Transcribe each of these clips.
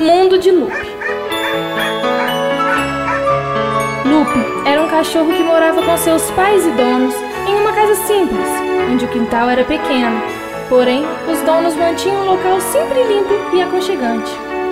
Mundo de Lupe. Lupe era um cachorro que morava com seus pais e donos em uma casa simples, onde o quintal era pequeno. Porém, os donos mantinham o local sempre limpo e aconchegante.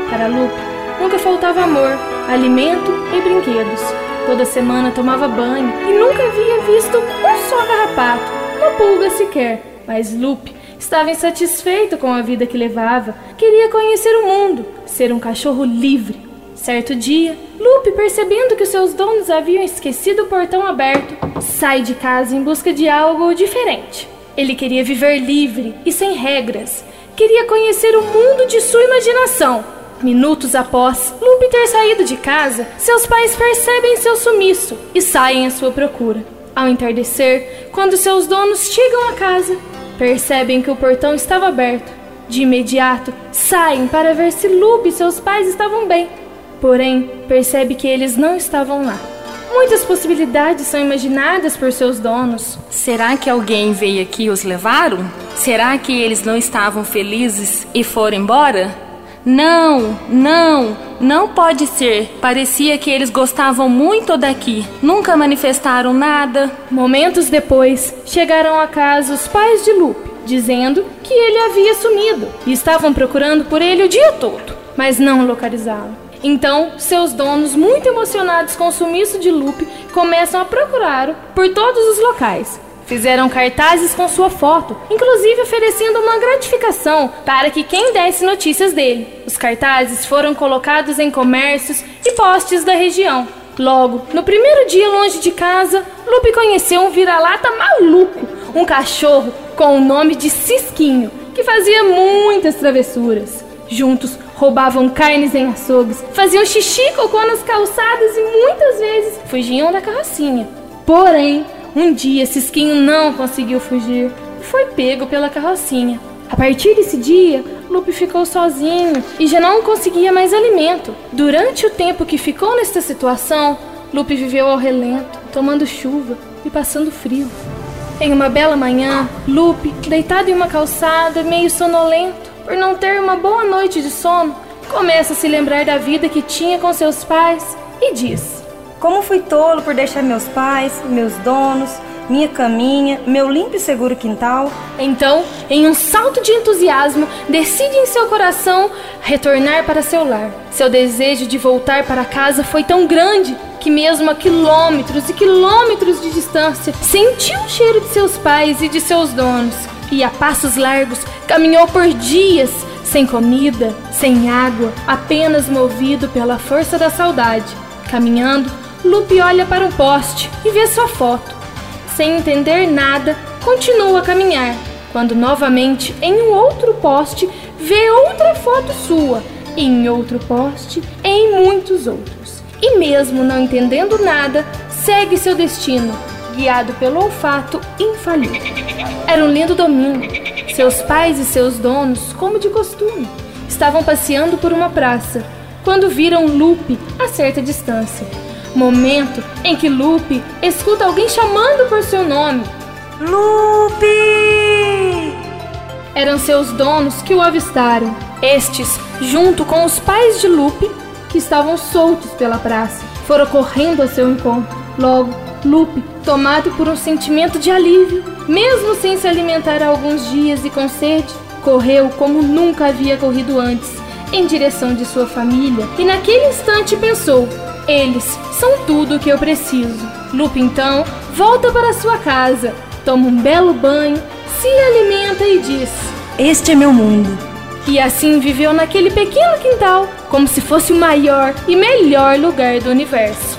Para Lupe, nunca faltava amor, alimento e brinquedos. Toda semana tomava banho e nunca havia visto um só carrapato, uma pulga sequer. Mas Lupe estava insatisfeito com a vida que levava, queria conhecer o mundo, ser um cachorro livre. Certo dia, Lupe, percebendo que seus donos haviam esquecido o portão aberto, sai de casa em busca de algo diferente. Ele queria viver livre e sem regras. Queria conhecer o mundo de sua imaginação. Minutos após Lupe ter saído de casa, seus pais percebem seu sumiço e saem à sua procura. Ao entardecer, quando seus donos chegam à casa, percebem que o portão estava aberto. De imediato, saem para ver se Lupe e seus pais estavam bem porém percebe que eles não estavam lá. Muitas possibilidades são imaginadas por seus donos. Será que alguém veio aqui e os levaram? Será que eles não estavam felizes e foram embora? Não, não, não pode ser. Parecia que eles gostavam muito daqui. Nunca manifestaram nada. Momentos depois, chegaram a casa os pais de Lupe, dizendo que ele havia sumido e estavam procurando por ele o dia todo, mas não localizá-lo. Então, seus donos, muito emocionados com o sumiço de Lupe, começam a procurá-lo por todos os locais. Fizeram cartazes com sua foto, inclusive oferecendo uma gratificação para que quem desse notícias dele. Os cartazes foram colocados em comércios e postes da região. Logo, no primeiro dia longe de casa, Lupe conheceu um vira-lata maluco, um cachorro com o nome de Cisquinho, que fazia muitas travessuras. Juntos, roubavam carnes em açougues, faziam xixi e cocô nas calçadas e muitas vezes fugiam da carrocinha. Porém, um dia Cisquinho não conseguiu fugir e foi pego pela carrocinha. A partir desse dia, Lupe ficou sozinho e já não conseguia mais alimento. Durante o tempo que ficou nesta situação, Lupe viveu ao relento, tomando chuva e passando frio. Em uma bela manhã, Lupe, deitado em uma calçada, meio sonolento, por não ter uma boa noite de sono, começa a se lembrar da vida que tinha com seus pais e diz: Como fui tolo por deixar meus pais, meus donos, minha caminha, meu limpo e seguro quintal. Então, em um salto de entusiasmo, decide em seu coração retornar para seu lar. Seu desejo de voltar para casa foi tão grande que, mesmo a quilômetros e quilômetros de distância, sentiu o cheiro de seus pais e de seus donos e a passos largos caminhou por dias sem comida, sem água, apenas movido pela força da saudade. Caminhando, Lupe olha para um poste e vê sua foto. Sem entender nada, continua a caminhar, quando novamente em um outro poste vê outra foto sua, em outro poste, em muitos outros. E mesmo não entendendo nada, segue seu destino, guiado pelo olfato infalível. Era um lindo domingo. Seus pais e seus donos, como de costume, estavam passeando por uma praça quando viram Lupe a certa distância. Momento em que Lupe escuta alguém chamando por seu nome. Lupe! Eram seus donos que o avistaram. Estes, junto com os pais de Lupe, que estavam soltos pela praça, foram correndo a seu encontro. Logo, Lupe, tomado por um sentimento de alívio, mesmo sem se alimentar há alguns dias e com sede, correu como nunca havia corrido antes, em direção de sua família, e naquele instante pensou: eles são tudo o que eu preciso. Lupe então volta para sua casa, toma um belo banho, se alimenta e diz: Este é meu mundo. E assim viveu naquele pequeno quintal, como se fosse o maior e melhor lugar do universo.